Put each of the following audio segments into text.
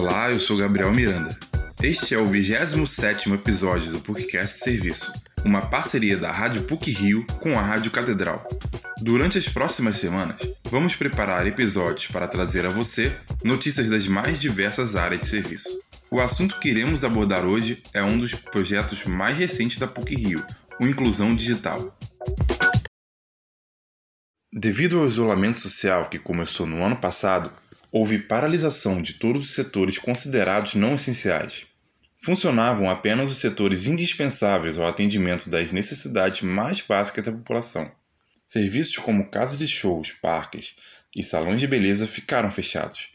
Olá, eu sou Gabriel Miranda. Este é o 27 episódio do PUCcast Serviço, uma parceria da Rádio PUC Rio com a Rádio Catedral. Durante as próximas semanas, vamos preparar episódios para trazer a você notícias das mais diversas áreas de serviço. O assunto que iremos abordar hoje é um dos projetos mais recentes da PUC Rio, o Inclusão Digital. Devido ao isolamento social que começou no ano passado, houve paralisação de todos os setores considerados não essenciais. Funcionavam apenas os setores indispensáveis ao atendimento das necessidades mais básicas da população. Serviços como casas de shows, parques e salões de beleza ficaram fechados,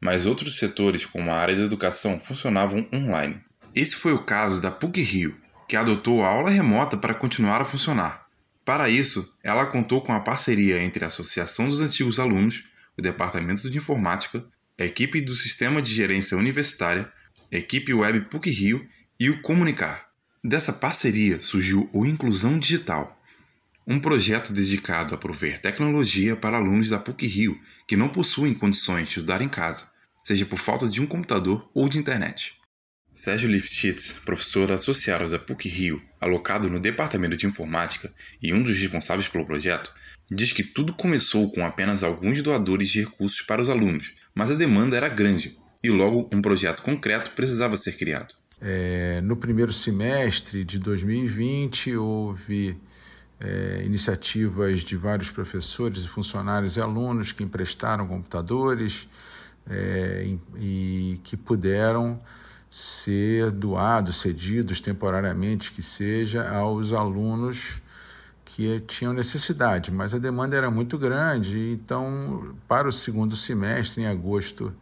mas outros setores, como a área da educação, funcionavam online. Esse foi o caso da PUC Rio, que adotou a aula remota para continuar a funcionar. Para isso, ela contou com a parceria entre a Associação dos Antigos Alunos, o Departamento de Informática, a equipe do Sistema de Gerência Universitária, a equipe Web PUC Rio e o Comunicar. Dessa parceria surgiu o Inclusão Digital, um projeto dedicado a prover tecnologia para alunos da PUC Rio que não possuem condições de estudar em casa, seja por falta de um computador ou de internet. Sérgio Lifshitz, professor associado da PUC Rio, alocado no Departamento de Informática e um dos responsáveis pelo projeto, diz que tudo começou com apenas alguns doadores de recursos para os alunos, mas a demanda era grande e logo um projeto concreto precisava ser criado. É, no primeiro semestre de 2020, houve é, iniciativas de vários professores, funcionários e alunos que emprestaram computadores é, e, e que puderam ser doados, cedidos temporariamente que seja aos alunos que tinham necessidade, mas a demanda era muito grande, então para o segundo semestre, em agosto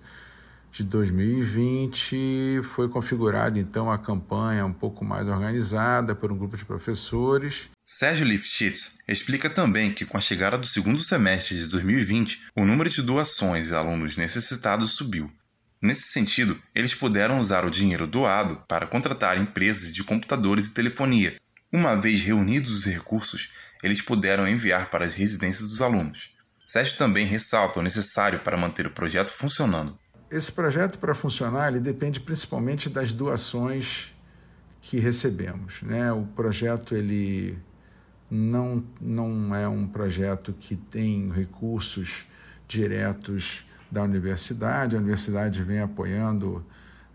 de 2020, foi configurada então a campanha um pouco mais organizada por um grupo de professores. Sérgio Lifshitz explica também que com a chegada do segundo semestre de 2020, o número de doações a alunos necessitados subiu. Nesse sentido, eles puderam usar o dinheiro doado para contratar empresas de computadores e telefonia. Uma vez reunidos os recursos, eles puderam enviar para as residências dos alunos. Sérgio também ressalta o necessário para manter o projeto funcionando. Esse projeto, para funcionar, ele depende principalmente das doações que recebemos. Né? O projeto ele não, não é um projeto que tem recursos diretos da universidade. A universidade vem apoiando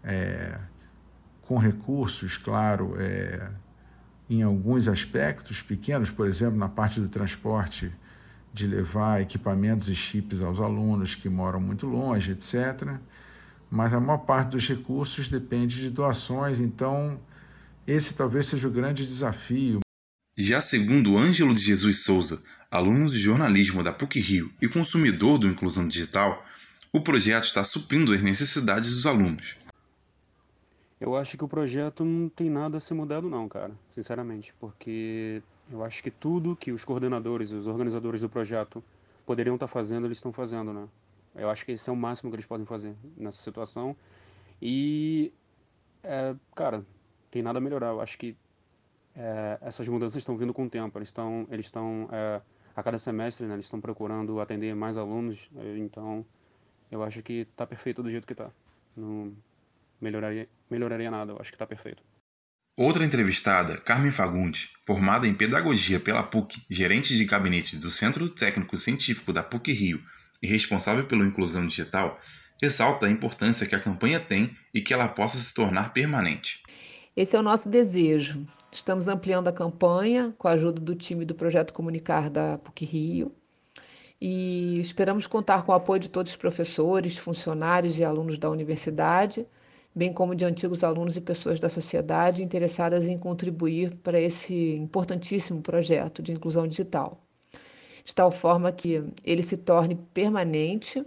é, com recursos, claro, é, em alguns aspectos pequenos, por exemplo, na parte do transporte, de levar equipamentos e chips aos alunos que moram muito longe, etc. Mas a maior parte dos recursos depende de doações, então esse talvez seja o grande desafio. Já segundo Ângelo de Jesus Souza, aluno de jornalismo da PUC Rio e consumidor do Inclusão Digital, o projeto está suprindo as necessidades dos alunos. Eu acho que o projeto não tem nada a ser mudado não, cara, sinceramente, porque eu acho que tudo que os coordenadores, os organizadores do projeto poderiam estar fazendo, eles estão fazendo, né? Eu acho que esse é o máximo que eles podem fazer nessa situação. E, é, cara, tem nada a melhorar. Eu acho que é, essas mudanças estão vindo com o tempo. Eles estão, eles estão é, a cada semestre, né? Eles estão procurando atender mais alunos. Então, eu acho que está perfeito do jeito que está. Melhoraria, melhoraria nada, eu acho que está perfeito. Outra entrevistada, Carmen Fagundes, formada em Pedagogia pela PUC, gerente de gabinete do Centro Técnico Científico da PUC Rio e responsável pela inclusão digital, ressalta a importância que a campanha tem e que ela possa se tornar permanente. Esse é o nosso desejo. Estamos ampliando a campanha com a ajuda do time do Projeto Comunicar da PUC Rio e esperamos contar com o apoio de todos os professores, funcionários e alunos da universidade, bem como de antigos alunos e pessoas da sociedade interessadas em contribuir para esse importantíssimo projeto de inclusão digital, de tal forma que ele se torne permanente,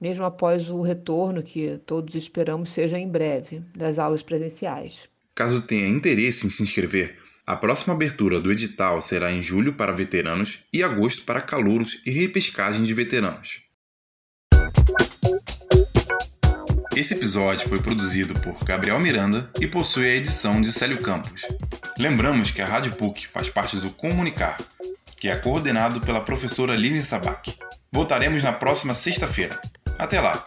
mesmo após o retorno que todos esperamos seja em breve das aulas presenciais. Caso tenha interesse em se inscrever, a próxima abertura do edital será em julho para veteranos e agosto para calouros e repescagem de veteranos. Esse episódio foi produzido por Gabriel Miranda e possui a edição de Célio Campos. Lembramos que a Rádio PUC faz parte do Comunicar, que é coordenado pela professora Lini Sabac. Voltaremos na próxima sexta-feira. Até lá!